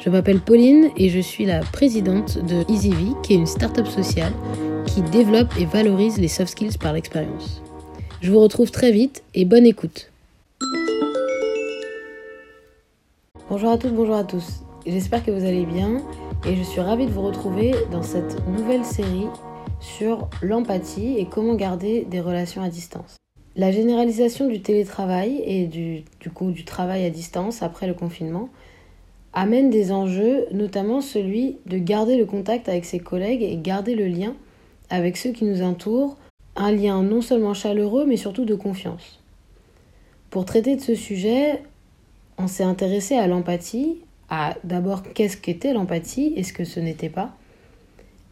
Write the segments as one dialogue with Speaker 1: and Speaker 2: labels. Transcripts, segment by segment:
Speaker 1: Je m'appelle Pauline et je suis la présidente de EasyV, qui est une start-up sociale qui développe et valorise les soft skills par l'expérience. Je vous retrouve très vite et bonne écoute. Bonjour à toutes, bonjour à tous. J'espère que vous allez bien et je suis ravie de vous retrouver dans cette nouvelle série sur l'empathie et comment garder des relations à distance. La généralisation du télétravail et du, du coup du travail à distance après le confinement amène des enjeux, notamment celui de garder le contact avec ses collègues et garder le lien avec ceux qui nous entourent, un lien non seulement chaleureux mais surtout de confiance. Pour traiter de ce sujet, on s'est intéressé à l'empathie, à d'abord qu'est-ce qu'était l'empathie et ce que ce n'était pas,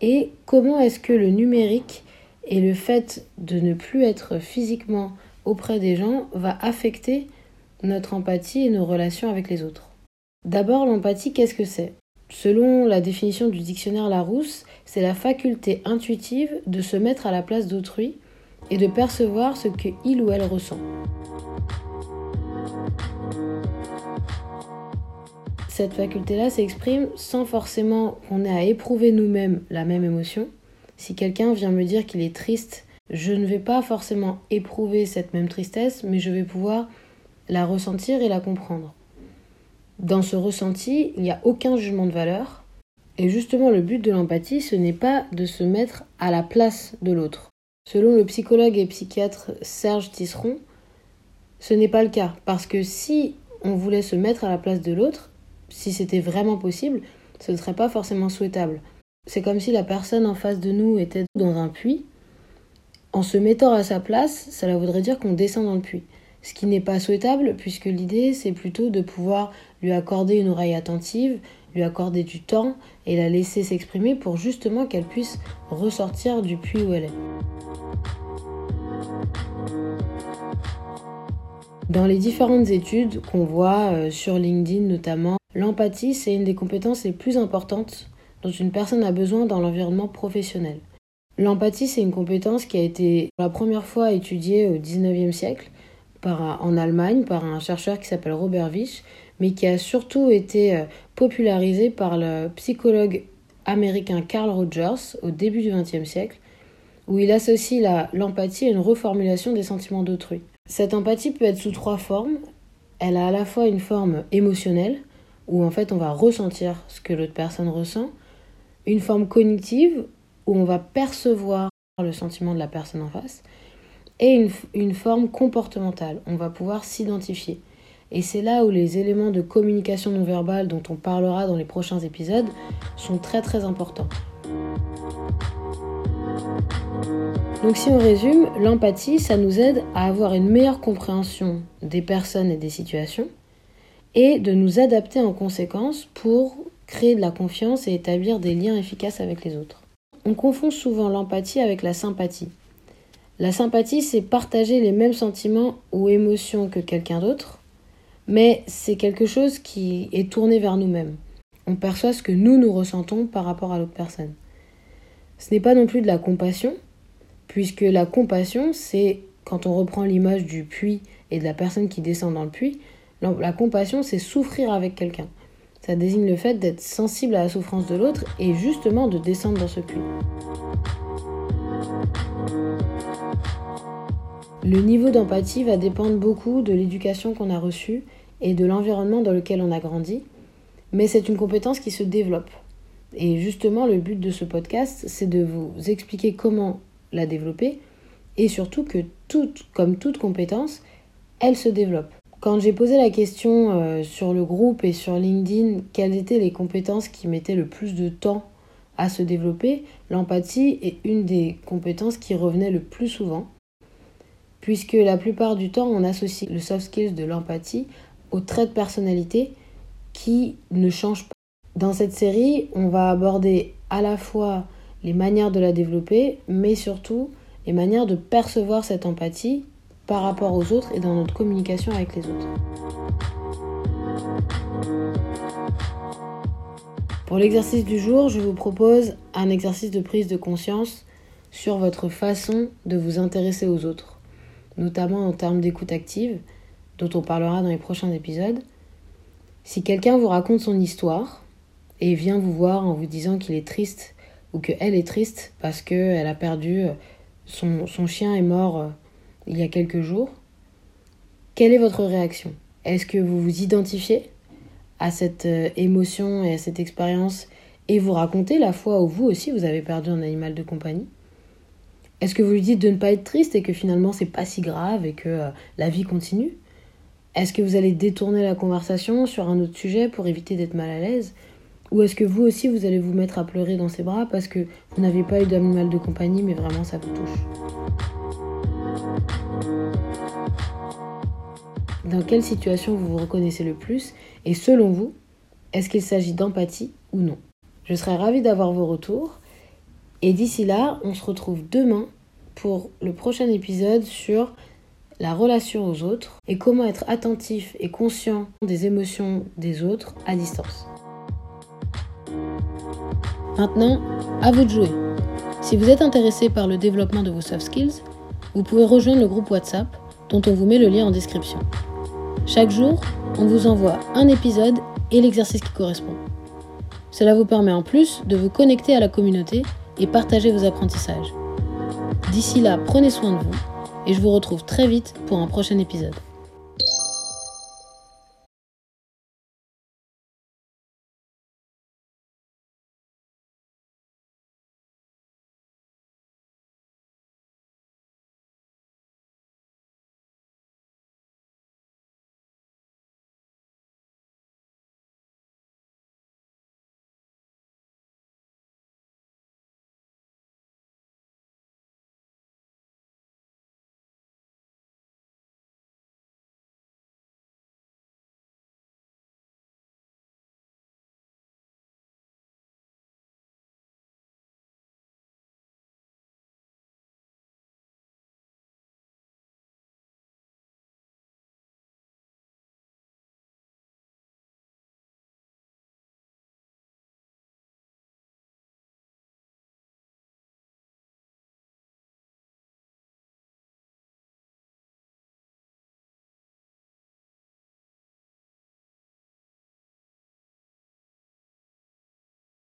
Speaker 1: et comment est-ce que le numérique et le fait de ne plus être physiquement auprès des gens va affecter notre empathie et nos relations avec les autres. D'abord, l'empathie, qu'est-ce que c'est? Selon la définition du dictionnaire Larousse, c'est la faculté intuitive de se mettre à la place d'autrui et de percevoir ce que il ou elle ressent. Cette faculté-là s'exprime sans forcément qu'on ait à éprouver nous-mêmes la même émotion. Si quelqu'un vient me dire qu'il est triste, je ne vais pas forcément éprouver cette même tristesse, mais je vais pouvoir la ressentir et la comprendre. Dans ce ressenti, il n'y a aucun jugement de valeur. Et justement, le but de l'empathie, ce n'est pas de se mettre à la place de l'autre. Selon le psychologue et psychiatre Serge Tisseron, ce n'est pas le cas. Parce que si on voulait se mettre à la place de l'autre, si c'était vraiment possible, ce ne serait pas forcément souhaitable. C'est comme si la personne en face de nous était dans un puits. En se mettant à sa place, cela voudrait dire qu'on descend dans le puits ce qui n'est pas souhaitable puisque l'idée c'est plutôt de pouvoir lui accorder une oreille attentive, lui accorder du temps et la laisser s'exprimer pour justement qu'elle puisse ressortir du puits où elle est. Dans les différentes études qu'on voit euh, sur LinkedIn notamment, l'empathie c'est une des compétences les plus importantes dont une personne a besoin dans l'environnement professionnel. L'empathie c'est une compétence qui a été la première fois étudiée au 19e siècle en Allemagne par un chercheur qui s'appelle Robert Wisch, mais qui a surtout été euh, popularisé par le psychologue américain Carl Rogers au début du XXe siècle, où il associe l'empathie à une reformulation des sentiments d'autrui. Cette empathie peut être sous trois formes. Elle a à la fois une forme émotionnelle, où en fait on va ressentir ce que l'autre personne ressent, une forme cognitive, où on va percevoir le sentiment de la personne en face, et une, forme comportementale. On va pouvoir s'identifier. Et c'est là où les éléments de communication non verbale dont on parlera dans les prochains épisodes sont très très importants. Donc si on résume, l'empathie, ça nous aide à avoir une meilleure compréhension des personnes et des situations et de nous adapter en conséquence pour créer de la confiance et établir des liens efficaces avec les autres. On confond souvent l'empathie avec la sympathie. La sympathie, c'est partager les mêmes sentiments ou émotions que quelqu'un d'autre, mais c'est quelque chose qui est tourné vers nous-mêmes. On perçoit ce que nous nous ressentons par rapport à l'autre personne. Ce n'est pas non plus de la compassion, puisque la compassion, c'est quand on reprend l'image du puits et de la personne qui descend dans le puits, la compassion, c'est souffrir avec quelqu'un. Ça désigne le fait d'être sensible à la souffrance de l'autre et justement de descendre dans ce puits. Le niveau d'empathie va dépendre beaucoup de l'éducation qu'on a reçue et de l'environnement dans lequel on a grandi, mais c'est une compétence qui se développe. Et justement, le but de ce podcast, c'est de vous expliquer comment la développer et surtout que toute, comme toute compétence, elle se développe. Quand j'ai posé la question euh, sur le groupe et sur LinkedIn, quelles étaient les compétences qui mettaient le plus de temps à se développer, l'empathie est une des compétences qui revenait le plus souvent puisque la plupart du temps, on associe le soft skills de l'empathie aux traits de personnalité qui ne changent pas. Dans cette série, on va aborder à la fois les manières de la développer, mais surtout les manières de percevoir cette empathie par rapport aux autres et dans notre communication avec les autres. Pour l'exercice du jour, je vous propose un exercice de prise de conscience sur votre façon de vous intéresser aux autres, notamment en termes d'écoute active, dont on parlera dans les prochains épisodes. Si quelqu'un vous raconte son histoire et vient vous voir en vous disant qu'il est triste ou qu'elle est triste parce qu'elle a perdu euh, son, son, chien est mort euh, il y a quelques jours, quelle est votre réaction? Est-ce que vous vous identifiez à cette euh, émotion et à cette expérience et vous racontez la fois où vous aussi vous avez perdu un animal de compagnie? Est-ce que vous lui dites de ne pas être triste et que finalement c'est pas si grave et que la vie continue? Est-ce que vous allez détourner la conversation sur un autre sujet pour éviter d'être mal à l'aise? Ou est-ce que vous aussi, vous allez vous mettre à pleurer dans ses bras parce que vous n'avez pas eu d'animal de compagnie, mais vraiment ça vous touche? Dans quelle situation vous vous reconnaissez le plus? Et selon vous, est-ce qu'il s'agit d'empathie ou non? Je serais ravie d'avoir vos retours. Et d'ici là, on se retrouve demain pour le prochain épisode sur la relation aux autres et comment être attentif et conscient des émotions des autres à distance. Maintenant, à vous de jouer. Si vous êtes intéressé par le développement de vos soft skills, vous pouvez rejoindre le groupe WhatsApp dont on vous met le lien en description. Chaque jour, on vous envoie un épisode et l'exercice qui correspond. Cela vous permet en plus de vous connecter à la communauté et partager vos apprentissages. D'ici là, prenez soin de vous et je vous retrouve très vite pour un prochain épisode.